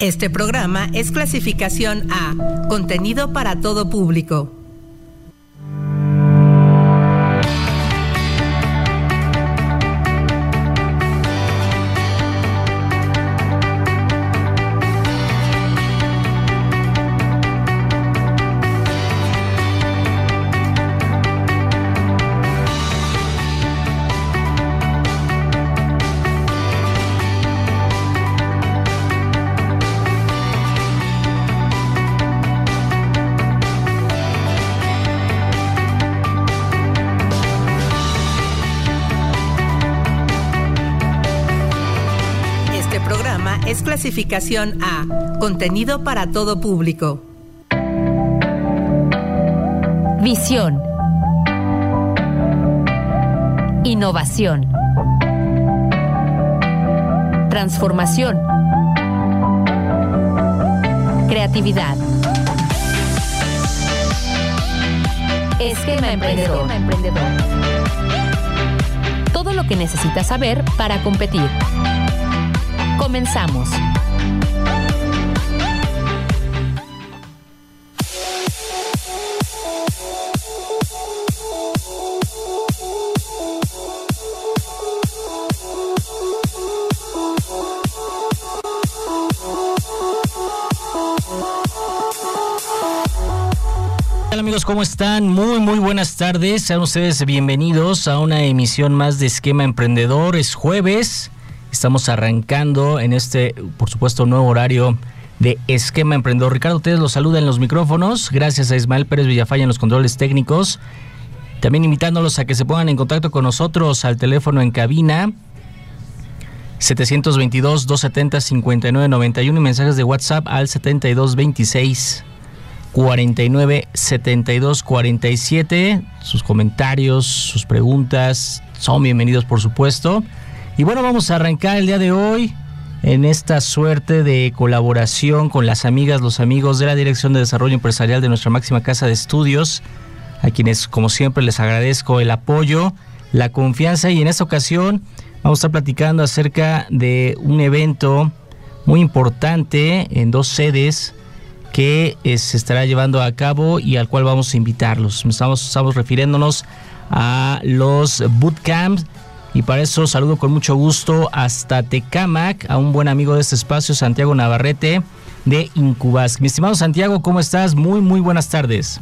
Este programa es clasificación A, contenido para todo público. Clasificación A, contenido para todo público. Visión. Innovación. Transformación. Creatividad. Esquema emprendedor. Todo lo que necesitas saber para competir. Comenzamos. Amigos? ¿Cómo están? Muy, muy buenas tardes. Sean ustedes bienvenidos a una emisión más de Esquema Emprendedor. Es jueves. Estamos arrancando en este, por supuesto, nuevo horario de Esquema Emprendedor. Ricardo ustedes los saluda en los micrófonos. Gracias a Ismael Pérez Villafalla en los controles técnicos. También invitándolos a que se pongan en contacto con nosotros al teléfono en cabina 722-270-5991 y mensajes de WhatsApp al 7226 49 72 47. Sus comentarios, sus preguntas son bienvenidos, por supuesto. Y bueno, vamos a arrancar el día de hoy en esta suerte de colaboración con las amigas, los amigos de la Dirección de Desarrollo Empresarial de nuestra máxima casa de estudios, a quienes, como siempre, les agradezco el apoyo, la confianza y en esta ocasión vamos a estar platicando acerca de un evento muy importante en dos sedes que eh, se estará llevando a cabo y al cual vamos a invitarlos. Estamos, refiriéndonos a los bootcamps y para eso saludo con mucho gusto hasta Tecamac a un buen amigo de este espacio, Santiago Navarrete de Incubas. Mi estimado Santiago, ¿cómo estás? Muy, muy buenas tardes.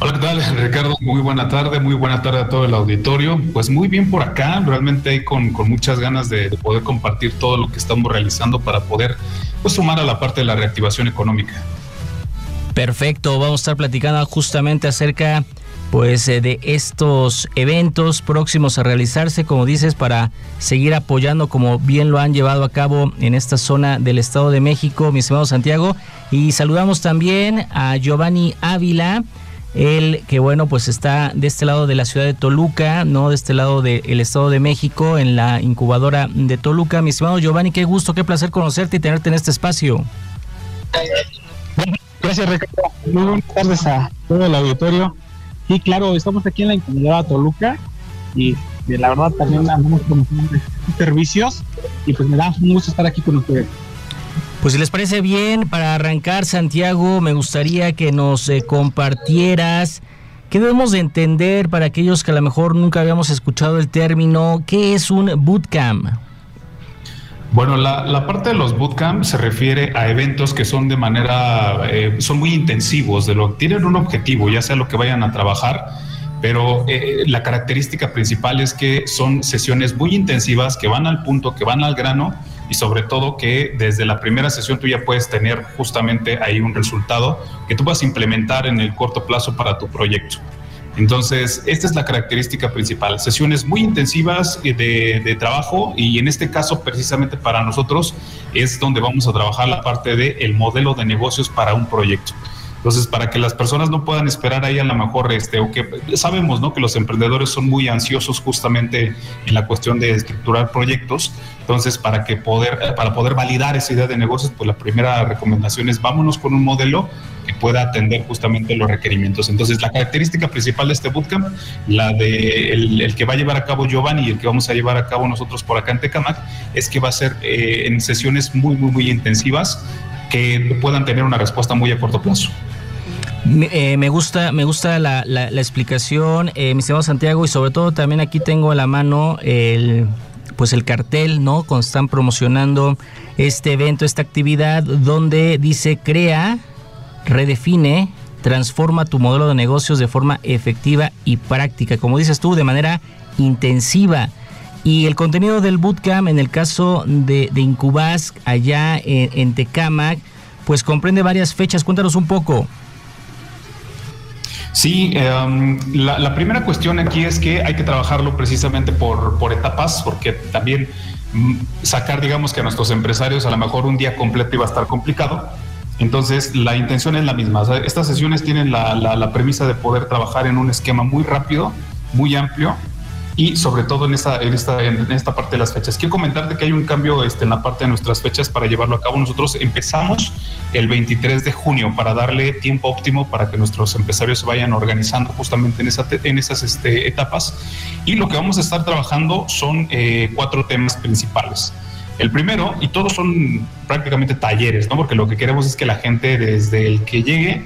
Hola, ¿qué tal, Ricardo? Muy buena tarde, muy buena tarde a todo el auditorio. Pues muy bien por acá, realmente con, muchas ganas de, poder compartir todo lo que estamos realizando para poder pues, sumar a la parte de la reactivación económica. Perfecto, vamos a estar platicando justamente acerca pues eh, de estos eventos próximos a realizarse, como dices, para seguir apoyando como bien lo han llevado a cabo en esta zona del Estado de México, mi estimado Santiago. Y saludamos también a Giovanni Ávila, él que bueno, pues está de este lado de la ciudad de Toluca, no de este lado del Estado de México, en la incubadora de Toluca. Mi estimado Giovanni, qué gusto, qué placer conocerte y tenerte en este espacio. Gracias, Ricardo. Muy buenas tardes a todo el auditorio. Sí, claro, estamos aquí en la incubadora Toluca y de la verdad también andamos promocionando servicios y pues me da un gusto estar aquí con ustedes. Pues si les parece bien, para arrancar, Santiago, me gustaría que nos eh, compartieras qué debemos de entender para aquellos que a lo mejor nunca habíamos escuchado el término, ¿qué es un bootcamp? Bueno, la, parte de los bootcamps se refiere a eventos que son de manera, eh, son muy intensivos, de lo tienen un objetivo, ya sea lo que vayan a trabajar, pero eh, la característica principal es que son sesiones muy intensivas que van al punto, que van al grano y sobre todo que desde la primera sesión tú ya puedes tener justamente ahí un resultado que tú vas a implementar en el corto plazo para tu proyecto. Entonces, esta es la característica principal, sesiones muy intensivas de, de, trabajo y en este caso precisamente para nosotros es donde vamos a trabajar la parte del el modelo de negocios para un proyecto. Entonces, para que las personas no puedan esperar ahí a lo mejor, este, o que sabemos, ¿no? Que los emprendedores son muy ansiosos justamente en la cuestión de estructurar proyectos Entonces, para que poder, para poder validar esa idea de negocios, pues la primera recomendación es vámonos con un modelo que pueda atender justamente los requerimientos. Entonces, la característica principal de este bootcamp, la de el, que va a llevar a cabo Giovanni y el que vamos a llevar a cabo nosotros por acá en Tecamac, es que va a ser eh, en sesiones muy, muy, muy intensivas que puedan tener una respuesta muy a corto plazo. Me, eh, gusta, me gusta la, explicación, eh, mi Santiago, y sobre todo también aquí tengo a la mano el pues el cartel, ¿no? Cuando están promocionando este evento, esta actividad, donde dice crea, redefine, transforma tu modelo de negocios de forma efectiva y práctica, como dices tú, de manera intensiva. Y el contenido del bootcamp, en el caso de, de Incubas, allá en, en Tecamac, pues comprende varias fechas. Cuéntanos un poco. Sí, em, la, primera cuestión aquí es que hay que trabajarlo precisamente por, etapas, porque también mm, sacar, digamos, que a nuestros empresarios a lo mejor un día completo iba a estar complicado. Entonces, la intención es la misma. estas sesiones tienen la premisa de poder trabajar en un esquema muy rápido, muy amplio, y sobre todo en esta, en esta, en esta parte de las fechas. Quiero comentarte que hay un cambio este, en la parte de nuestras fechas para llevarlo a cabo. Nosotros empezamos el 23 de junio para darle tiempo óptimo para que nuestros empresarios se vayan organizando justamente en, esa, en esas este, etapas. Y lo que vamos a estar trabajando son eh, cuatro temas principales. El primero, y todos son prácticamente talleres, ¿no? Porque lo que queremos es que la gente desde el que llegue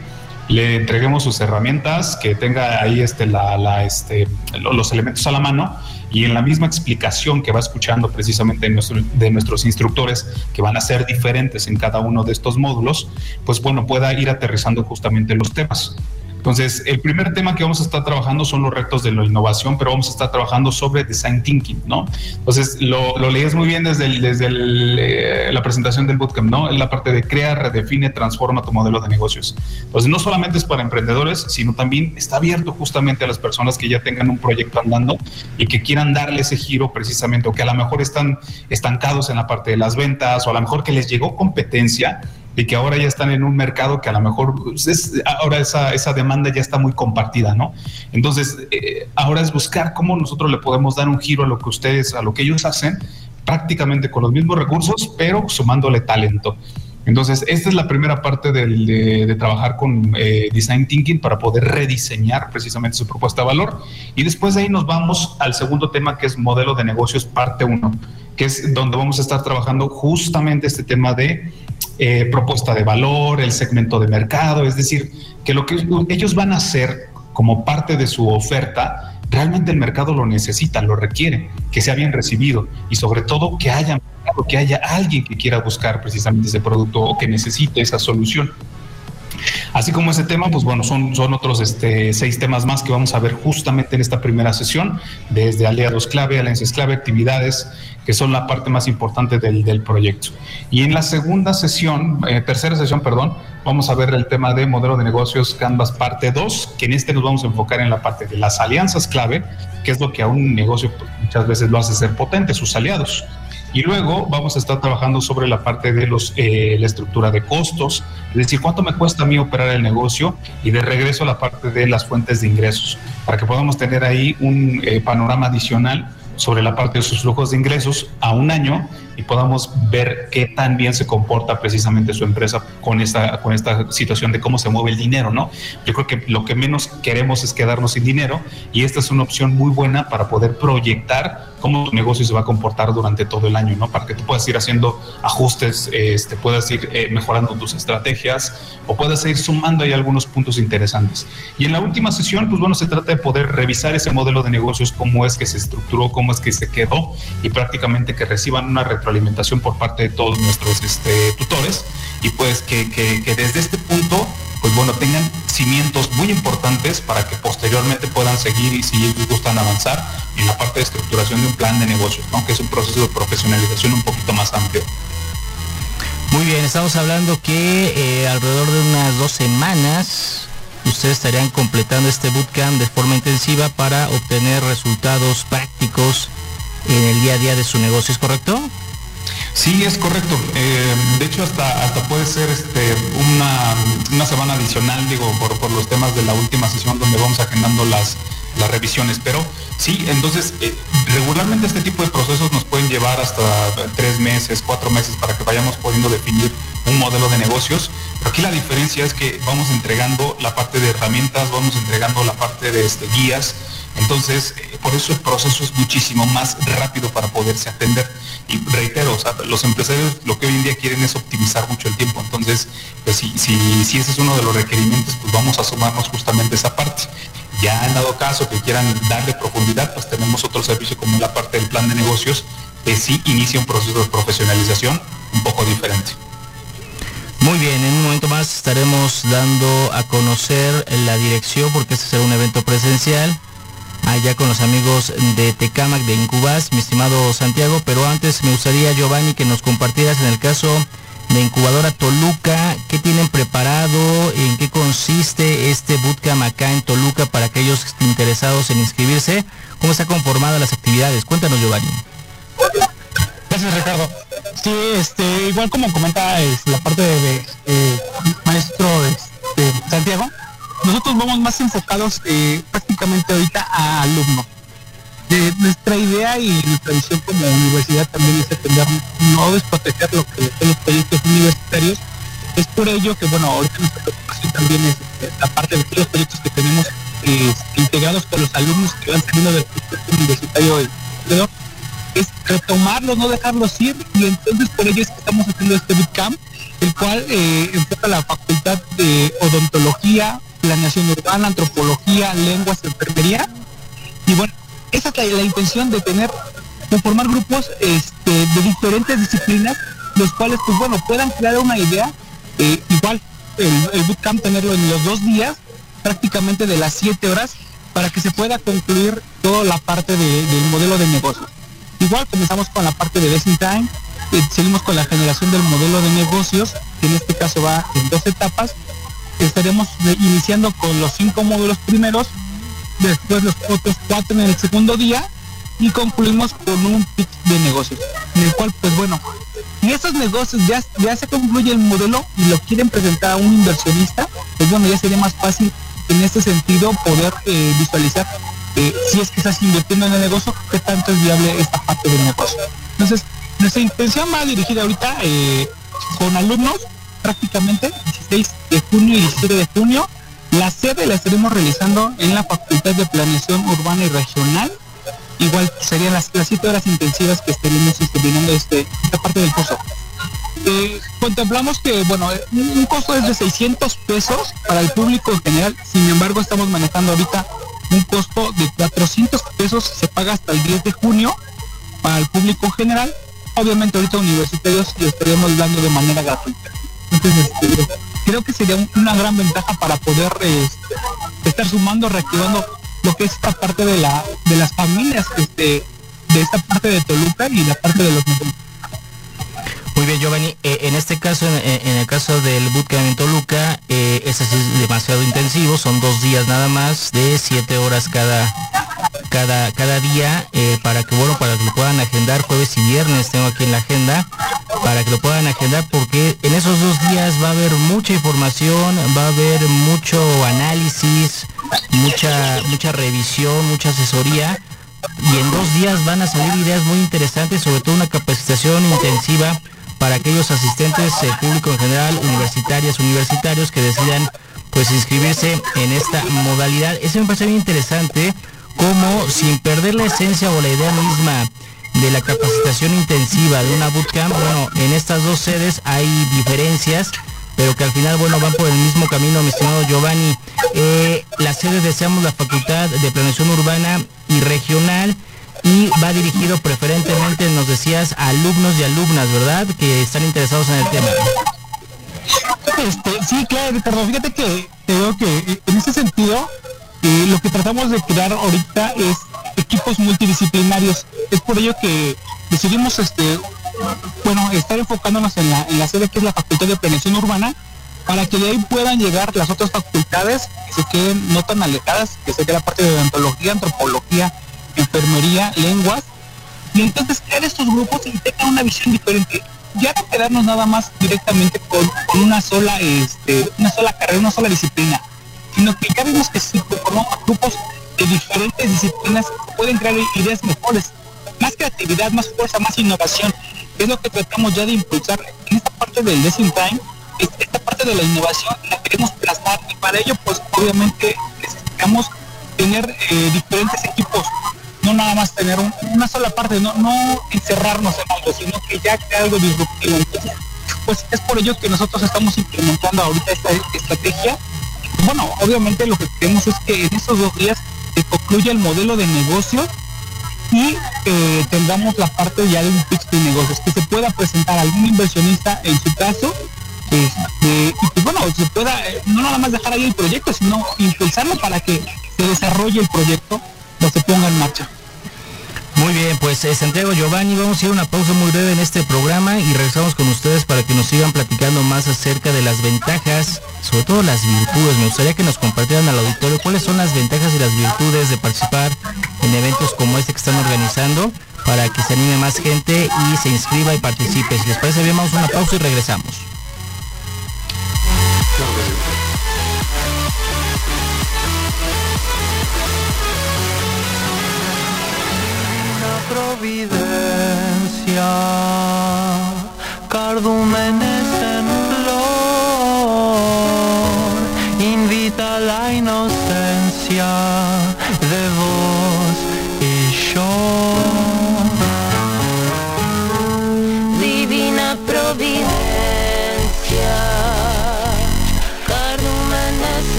le entreguemos sus herramientas, que tenga ahí este, la, este, los elementos a la mano y en la misma explicación que va escuchando precisamente de, nuestros instructores, que van a ser diferentes en cada uno de estos módulos, pues bueno, pueda ir aterrizando justamente los temas. Entonces, el primer tema que vamos a estar trabajando son los retos de la innovación, pero vamos a estar trabajando sobre design thinking, ¿no? Entonces, lo, lo lees muy bien desde, desde eh, la presentación del bootcamp, ¿no? En la parte de crea, redefine, transforma tu modelo de negocios. Entonces, no solamente es para emprendedores, sino también está abierto justamente a las personas que ya tengan un proyecto andando y que quieran darle ese giro precisamente, o que a lo mejor están estancados en la parte de las ventas, o a lo mejor que les llegó competencia y que ahora ya están en un mercado que a lo mejor pues, ahora esa, esa, demanda ya está muy compartida, ¿no? Entonces, eh, ahora es buscar cómo nosotros le podemos dar un giro a lo que ustedes, a lo que ellos hacen, prácticamente con los mismos recursos, pero sumándole talento. Entonces, esta es la primera parte de, trabajar con eh, Design Thinking para poder rediseñar precisamente su propuesta de valor. Y después de ahí nos vamos al segundo tema que es modelo de negocios parte 1, que es donde vamos a estar trabajando justamente este tema de eh, propuesta de valor, el segmento de mercado, es decir, que lo que ellos van a hacer como parte de su oferta, realmente el mercado lo necesita, lo requiere, que sea bien recibido y sobre todo que haya, que haya alguien que quiera buscar precisamente ese producto o que necesite esa solución. Así como ese tema, pues bueno, son, son otros este, seis temas más que vamos a ver justamente en esta primera sesión, desde aliados clave, alianzas clave, actividades, que son la parte más importante del, del proyecto. Y en la segunda sesión, eh, tercera sesión, perdón, vamos a ver el tema de modelo de negocios Canvas parte 2, que en este nos vamos a enfocar en la parte de las alianzas clave, que es lo que a un negocio muchas veces lo hace ser potente, sus aliados. Y luego vamos a estar trabajando sobre la parte de los, eh, la estructura de costos, es decir, cuánto me cuesta a mí operar el negocio y de regreso a la parte de las fuentes de ingresos, para que podamos tener ahí un eh, panorama adicional sobre la parte de sus flujos de ingresos a un año y podamos ver qué tan bien se comporta precisamente su empresa con esta, con esta situación de cómo se mueve el dinero, ¿no? Yo creo que lo que menos queremos es quedarnos sin dinero y esta es una opción muy buena para poder proyectar cómo tu negocio se va a comportar durante todo el año, ¿no? Para que tú puedas ir haciendo ajustes, este, puedas ir eh, mejorando tus estrategias o puedas ir sumando ahí algunos puntos interesantes. Y en la última sesión, pues bueno, se trata de poder revisar ese modelo de negocios, cómo es que se estructuró, cómo es que se quedó y prácticamente que reciban una retroalimentación por parte de todos nuestros este, tutores y pues que, que, desde este punto pues bueno, tengan cimientos muy importantes para que posteriormente puedan seguir y si les gustan avanzar en la parte de estructuración de un plan de negocios, ¿no? es un proceso de profesionalización un poquito más amplio. Muy bien, estamos hablando que eh, alrededor de unas dos semanas ustedes estarían completando este bootcamp de forma intensiva para obtener resultados prácticos en el día a día de su negocio, ¿es correcto? Sí, es correcto. Eh, de hecho hasta, hasta puede ser este, una, una semana adicional, digo, por, por los temas de la última sesión donde vamos agendando las, las revisiones. Pero sí, entonces eh, regularmente este tipo de procesos nos pueden llevar hasta tres meses, cuatro meses para que vayamos pudiendo definir un modelo de negocios. Pero aquí la diferencia es que vamos entregando la parte de herramientas, vamos entregando la parte de este, guías. Entonces, eh, por eso el proceso es muchísimo más rápido para poderse atender. Y reitero, los empresarios lo que hoy en día quieren es optimizar mucho el tiempo. Entonces, pues si, si, si ese es uno de los requerimientos, pues vamos a sumarnos justamente esa parte. Ya en dado caso que quieran darle profundidad, pues tenemos otro servicio como la parte del plan de negocios, que sí inicia un proceso de profesionalización un poco diferente. Muy bien, en un momento más estaremos dando a conocer la dirección porque este será un evento presencial allá con los amigos de Tecamac de Incubas, mi estimado Santiago, pero antes me gustaría Giovanni que nos compartieras en el caso de Incubadora Toluca, ¿qué tienen preparado? ¿En qué consiste este bootcamp acá en Toluca para aquellos interesados en inscribirse? ¿Cómo está conformada las actividades? Cuéntanos, Giovanni. Gracias, Ricardo. Sí, este, igual como comenta la parte de, maestro este, Santiago, nosotros vamos más enfocados eh, prácticamente ahorita a alumnos nuestra idea y nuestra visión como universidad también es atender, no desproteger lo que son los proyectos universitarios. Es por ello que, bueno, ahorita nuestra preocupación también es este, la parte de todos los proyectos que tenemos integrados con los alumnos que van saliendo del proyecto universitario es retomarlos, no dejarlos ir, y entonces por ello es que estamos haciendo este bootcamp, el cual eh, la facultad de odontología, planeación urbana, antropología, lenguas, enfermería, y bueno, esa es la, intención de tener, de formar grupos este, de diferentes disciplinas, los cuales, pues bueno, puedan crear una idea, eh, igual el, bootcamp tenerlo en los dos días, prácticamente de las siete horas, para que se pueda concluir toda la parte del modelo de negocio. Igual comenzamos con la parte de Best Time, eh, seguimos con la generación del modelo de negocios, que en este caso va en dos etapas. Estaremos iniciando con los cinco módulos primeros después los otros cuatro en el segundo día y concluimos con un pitch de negocios, en el cual pues bueno, y esos negocios ya, ya se concluye el modelo y lo quieren presentar a un inversionista, pues bueno, ya sería más fácil en este sentido poder eh, visualizar eh, si es que estás invirtiendo en el negocio, qué tanto es viable esta parte del negocio. Entonces, nuestra intención va dirigida ahorita eh, con alumnos prácticamente 16 de junio y 17 de junio la sede la estaremos realizando en la Facultad de Planeación Urbana y Regional. Igual serían las, siete horas intensivas que estaremos estudiando este, esta parte del curso. Eh, contemplamos que, bueno, un costo es de 600 pesos para el público en general, sin embargo estamos manejando ahorita un costo de 400 pesos, se paga hasta el 10 de junio para el público general. Obviamente ahorita universitarios lo estaríamos dando de manera gratuita. Este, creo que sería una gran ventaja para poder este, estar sumando, reactivando lo que es esta parte de la de las familias este, de esta parte de Toluca y la parte de los muy bien, Giovanni. Eh, en este caso, en, el caso del bootcamp en Toluca, eh, es demasiado intensivo. Son dos días nada más de siete horas cada cada cada día eh, para que bueno para que lo puedan agendar jueves y viernes. Tengo aquí en la agenda para que lo puedan agendar porque en esos dos días va a haber mucha información, va a haber mucho análisis, mucha mucha revisión, mucha asesoría y en dos días van a salir ideas muy interesantes, sobre todo una capacitación intensiva para aquellos asistentes, el público en general, universitarias, universitarios que decidan pues inscribirse en esta modalidad. Eso me parece muy interesante, como sin perder la esencia o la idea misma de la capacitación intensiva de una bootcamp, bueno, en estas dos sedes hay diferencias, pero que al final, bueno, van por el mismo camino, mi estimado Giovanni. Eh, las sedes deseamos la Facultad de Planeación Urbana y Regional y va dirigido preferentemente, nos decías, a alumnos y alumnas, ¿verdad? Que están interesados en el tema. Este, sí, claro, Ricardo. Fíjate que creo que eh, en ese sentido, eh, lo que tratamos de crear ahorita es equipos multidisciplinarios. Es por ello que decidimos, este, bueno, estar enfocándonos en la, en la sede que es la Facultad de Planeación Urbana, para que de ahí puedan llegar las otras facultades que se queden no tan alejadas, que sería la parte de odontología, antropología, enfermería, lenguas, y entonces crear estos grupos y tengan una visión diferente. ya no quedarnos nada más directamente con, una sola, este, una sola carrera, una sola disciplina, sino que ya vimos que si formamos grupos de diferentes disciplinas pueden crear ideas mejores, más creatividad, más fuerza, más innovación. Es lo que tratamos ya de impulsar en esta parte del Design Time, esta parte de la innovación la queremos plasmar y para ello pues obviamente necesitamos tener eh, diferentes equipos no nada más tener una sola parte, no, no encerrarnos en algo, sino que ya crear algo disruptivo. Entonces, pues es por ello que nosotros estamos implementando ahorita esta estrategia. Bueno, obviamente lo que queremos es que en esos dos días se concluya el modelo de negocio y eh, tengamos la parte ya de un pitch de negocios, que se pueda presentar algún inversionista en su caso este, y pues bueno, se pueda eh, no nada más dejar ahí el proyecto, sino impulsarlo para que se desarrolle el proyecto se ponga en marcha. Muy bien, pues eh, Santiago Giovanni, vamos a ir a una pausa muy breve en este programa y regresamos con ustedes para que nos sigan platicando más acerca de las ventajas, sobre todo las virtudes. Me gustaría que nos compartieran al auditorio cuáles son las ventajas y las virtudes de participar en eventos como este que están organizando para que se anime más gente y se inscriba y participe. Si les parece bien, vamos a una pausa y regresamos.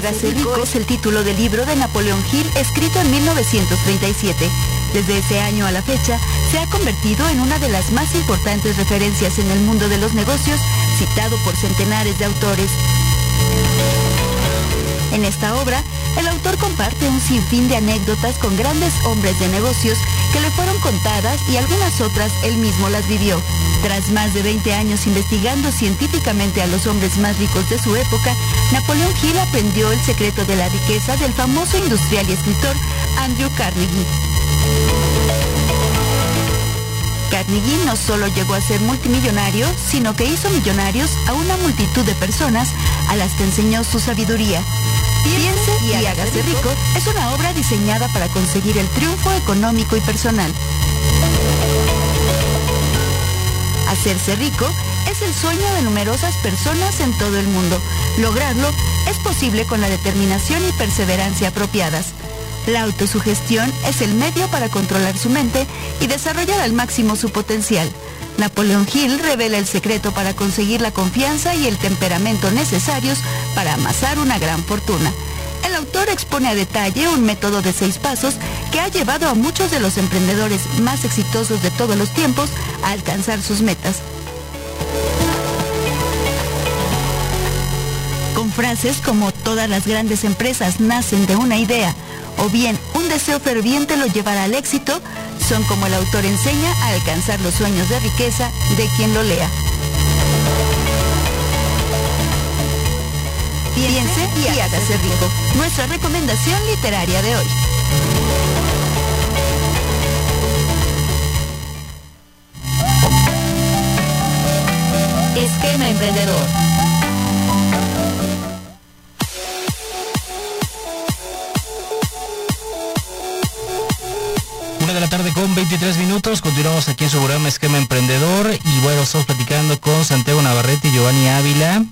Hágase rico es el título del libro de Napoleón Hill escrito en 1937. Desde ese año a la fecha, se ha convertido en una de las más importantes referencias en el mundo de los negocios, citado por centenares de autores. En esta obra, el autor comparte un sinfín de anécdotas con grandes hombres de negocios que le fueron contadas y algunas otras él mismo las vivió. Tras más de 20 años investigando científicamente a los hombres más ricos de su época, Napoleón Hill aprendió el secreto de la riqueza del famoso industrial y escritor Andrew Carnegie. Carnegie no solo llegó a ser multimillonario, sino que hizo millonarios a una multitud de personas a las que enseñó su sabiduría. Piense y hágase rico es una obra diseñada para conseguir el triunfo económico y personal. Hacerse rico es el sueño de numerosas personas en todo el mundo. Lograrlo es posible con la determinación y perseverancia apropiadas. La autosugestión es el medio para controlar su mente y desarrollar al máximo su potencial. Napoleón Hill revela el secreto para conseguir la confianza y el temperamento necesarios para amasar una gran fortuna. El autor expone a detalle un método de seis pasos que ha llevado a muchos de los emprendedores más exitosos de todos los tiempos a alcanzar sus metas. Frases como todas las grandes empresas nacen de una idea, o bien un deseo ferviente lo llevará al éxito, son como el autor enseña a alcanzar los sueños de riqueza de quien lo lea. Piense y hágase rico. Nuestra recomendación literaria de hoy. Esquema emprendedor. De la tarde con 23 minutos, continuamos aquí en su programa Esquema Emprendedor y bueno, estamos platicando con Santiago Navarrete y Giovanni Ávila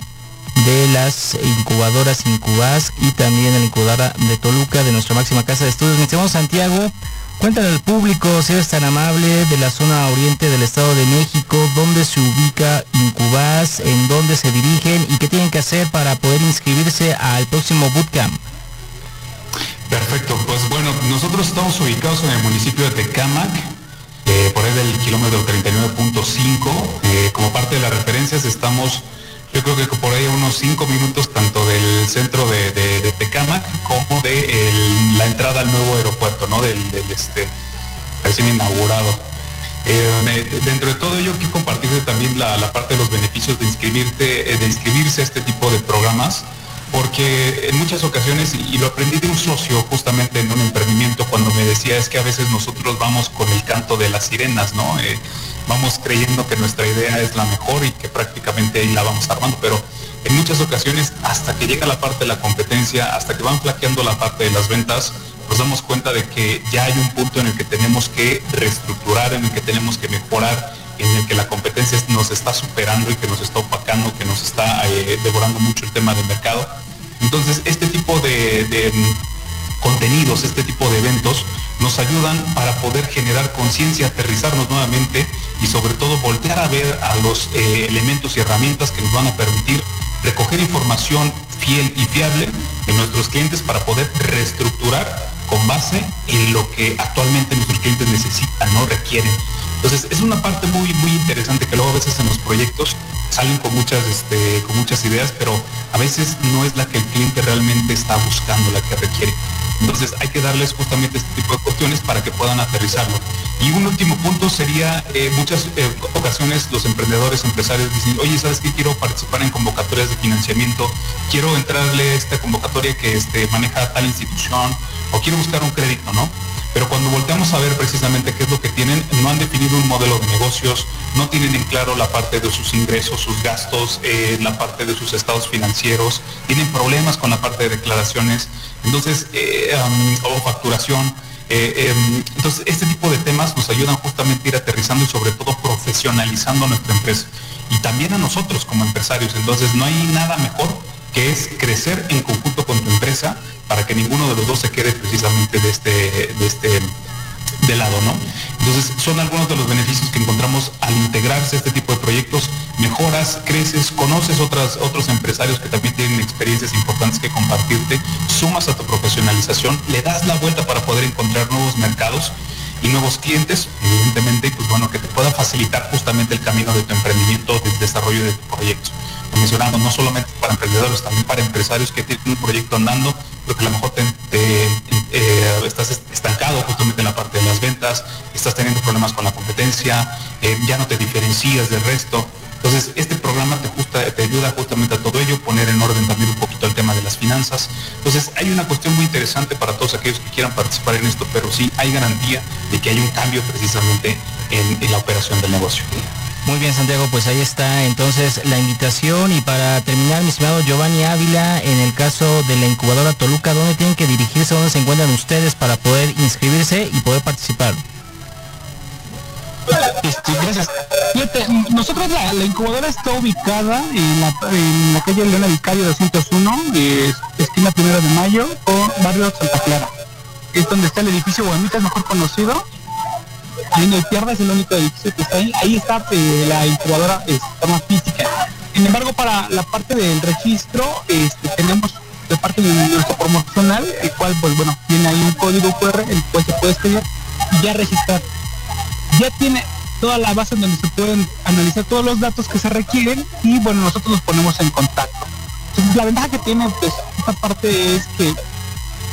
de las incubadoras Incubas y también de la incubadora de Toluca de nuestra máxima casa de estudios. Mi estimado Santiago, cuéntale al público, si eres tan amable, de la zona oriente del Estado de México, dónde se ubica Incubas, en dónde se dirigen y qué tienen que hacer para poder inscribirse al próximo bootcamp. Perfecto, pues nosotros estamos ubicados en el municipio de Tecámac, eh, por ahí del kilómetro 39.5. Eh, como parte de las referencias estamos, yo creo que por ahí a unos 5 minutos tanto del centro de, de- como de la entrada al nuevo aeropuerto, ¿no? Del, este, recién inaugurado. Eh, dentro de todo ello quiero compartirte también la, la parte de los beneficios de inscribirte, eh, de inscribirse a este tipo de programas, porque en muchas ocasiones, y lo aprendí de un socio justamente en un emprendimiento cuando me decía es que a veces nosotros vamos con el canto de las sirenas, ¿no? Eh, vamos creyendo que nuestra idea es la mejor y que prácticamente ahí la vamos armando, pero en muchas ocasiones hasta que llega la parte de la competencia, hasta que van flaqueando la parte de las ventas, nos damos cuenta de que ya hay un punto en el que tenemos que reestructurar, en el que tenemos que mejorar, en el que la competencia nos está superando y que nos está opacando, que nos está eh, devorando mucho el tema del mercado. Entonces, este tipo de, de, mm, contenidos, este tipo de eventos, nos ayudan para poder generar conciencia, aterrizarnos nuevamente y sobre todo voltear a ver a los eh, elementos y herramientas que nos van a permitir recoger información fiel y fiable de nuestros clientes para poder reestructurar con base en lo que actualmente nuestros clientes necesitan, no requieren. Entonces es una parte muy muy interesante que luego a veces en los proyectos salen con muchas este, con muchas ideas, pero a veces no es la que el cliente realmente está buscando, la que requiere. Entonces hay que darles justamente este tipo de cuestiones para que puedan aterrizarlo. Y un último punto sería, eh, muchas eh, ocasiones los emprendedores, empresarios dicen, oye, ¿sabes qué? Quiero participar en convocatorias de financiamiento, quiero entrarle a esta convocatoria que este, maneja tal institución, o quiero buscar un crédito, ¿no? Pero cuando volteamos a ver precisamente qué es lo que tienen, no han definido un modelo de negocios, no tienen en claro la parte de sus ingresos, sus gastos, eh, la parte de sus estados financieros, tienen problemas con la parte de declaraciones, entonces, eh, o facturación. Eh, eh, entonces, este tipo de temas nos ayudan justamente a ir aterrizando y sobre todo profesionalizando nuestra empresa y también a nosotros como empresarios. Entonces, no hay nada mejor que es crecer en conjunto con tu empresa para que ninguno de los dos se quede precisamente de este, de este, de lado, ¿no? Entonces, son algunos de los beneficios que encontramos al integrarse este tipo de proyectos. Mejoras, creces, conoces otras, otros empresarios que también tienen experiencias importantes que compartirte, sumas a tu profesionalización, le das la vuelta para poder encontrar nuevos mercados y nuevos clientes, evidentemente, pues bueno, que te pueda facilitar justamente el camino de tu emprendimiento, del desarrollo de tu proyecto. No solamente para emprendedores, también para empresarios que tienen un proyecto andando, pero que a lo mejor te, eh, estás estancado justamente en la parte de las ventas, estás teniendo problemas con la competencia, eh, ya no te diferencias del resto. Entonces, este programa te, te ayuda justamente a todo ello, poner en orden también un poquito el tema de las finanzas. Entonces, hay una cuestión muy interesante para todos aquellos que quieran participar en esto, pero sí hay garantía de que hay un cambio precisamente en, la operación del negocio. Muy bien, Santiago, pues ahí está entonces la invitación. Y para terminar, mi estimado Giovanni Ávila, en el caso de la incubadora Toluca, ¿dónde tienen que dirigirse? ¿Dónde se encuentran ustedes para poder inscribirse y poder participar? Este, gracias. nosotros la, incubadora está ubicada en la, calle Leona Vicario 201, esquina primero de mayo, o barrio Santa Clara. Es donde está el edificio Guamitas, mejor conocido. Ahí no hay pierda, es el único edificio que está ahí. Ahí está la incubadora más física. Sin embargo, para la parte del registro, este, tenemos de parte de nuestro promocional, el cual, pues bueno, tiene ahí un código QR, el cual se puede escribir y ya registrar ya tiene toda la base donde se pueden analizar todos los datos que se requieren y bueno, nosotros nos ponemos en contacto. Entonces la ventaja que tiene pues esta parte es que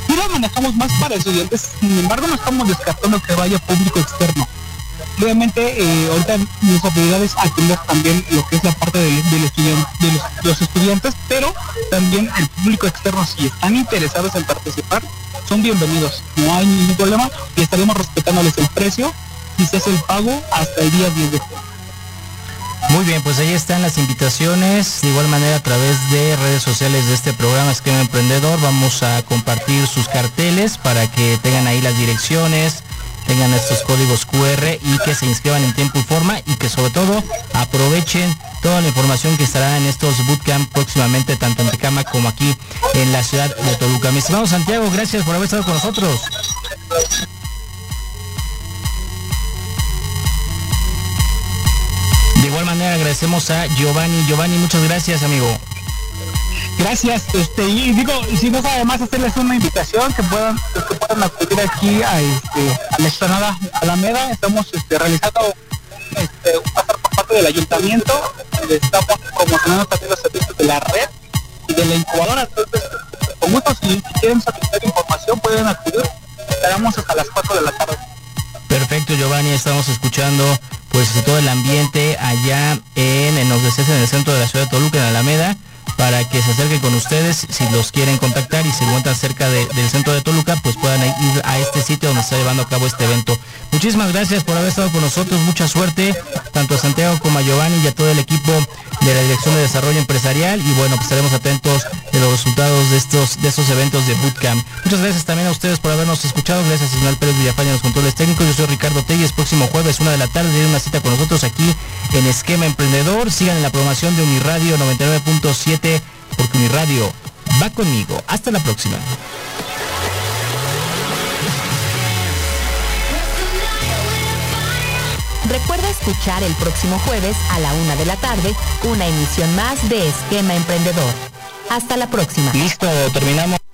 sí lo manejamos más para estudiantes, sin embargo no estamos descartando que vaya público externo. Obviamente eh, ahorita nuestra prioridad es atender también lo que es la parte del, estudiante, de los, estudiantes, pero también el público externo si están interesados en participar, son bienvenidos, no hay ningún problema y estaremos respetándoles el precio y se hace el pago hasta el día 10 de. Muy bien, pues ahí están las invitaciones. De igual manera, a través de redes sociales de este programa Esquema Emprendedor, vamos a compartir sus carteles para que tengan ahí las direcciones, tengan estos códigos QR y que se inscriban en tiempo y forma y que sobre todo aprovechen toda la información que estará en estos bootcamp próximamente, tanto en Tecama como aquí en la ciudad de Toluca. Mi estimado Santiago, gracias por haber estado con nosotros. De igual manera agradecemos a Giovanni. Giovanni, muchas gracias, amigo. Gracias, este, y digo, si no sabe más hacerles una invitación que puedan, que puedan acudir aquí a este, a la explanada Alameda, estamos este, realizando este, un pasar por parte del ayuntamiento, estamos promocionando también los servicios de la red y de la incubadora, entonces con gusto si quieren solicitar información pueden acudir, estaremos hasta las 4 de la tarde. Perfecto, Giovanni, estamos escuchando pues todo el ambiente allá en, en, en el centro de la ciudad de Toluca, en Alameda para que se acerquen con ustedes si los quieren contactar y se encuentran cerca del centro de Toluca, pues puedan ir a este sitio donde está llevando a cabo este evento. Muchísimas gracias por haber estado con nosotros, mucha suerte, tanto a Santiago como a Giovanni y a todo el equipo de la Dirección de Desarrollo Empresarial y bueno, pues estaremos atentos de los resultados de estos, de estos eventos de Bootcamp. Muchas gracias también a ustedes por habernos escuchado, gracias a Ismael Pérez Villafaña en los controles técnicos, yo soy Ricardo Telles, próximo jueves, una de la tarde, de una cita con nosotros aquí en Esquema Emprendedor, sigan en la programación de Uniradio 99.7 porque mi radio va conmigo. Hasta la próxima. Recuerda escuchar el próximo jueves a la una de la tarde una emisión más de Esquema Emprendedor. Hasta la próxima. Listo, terminamos.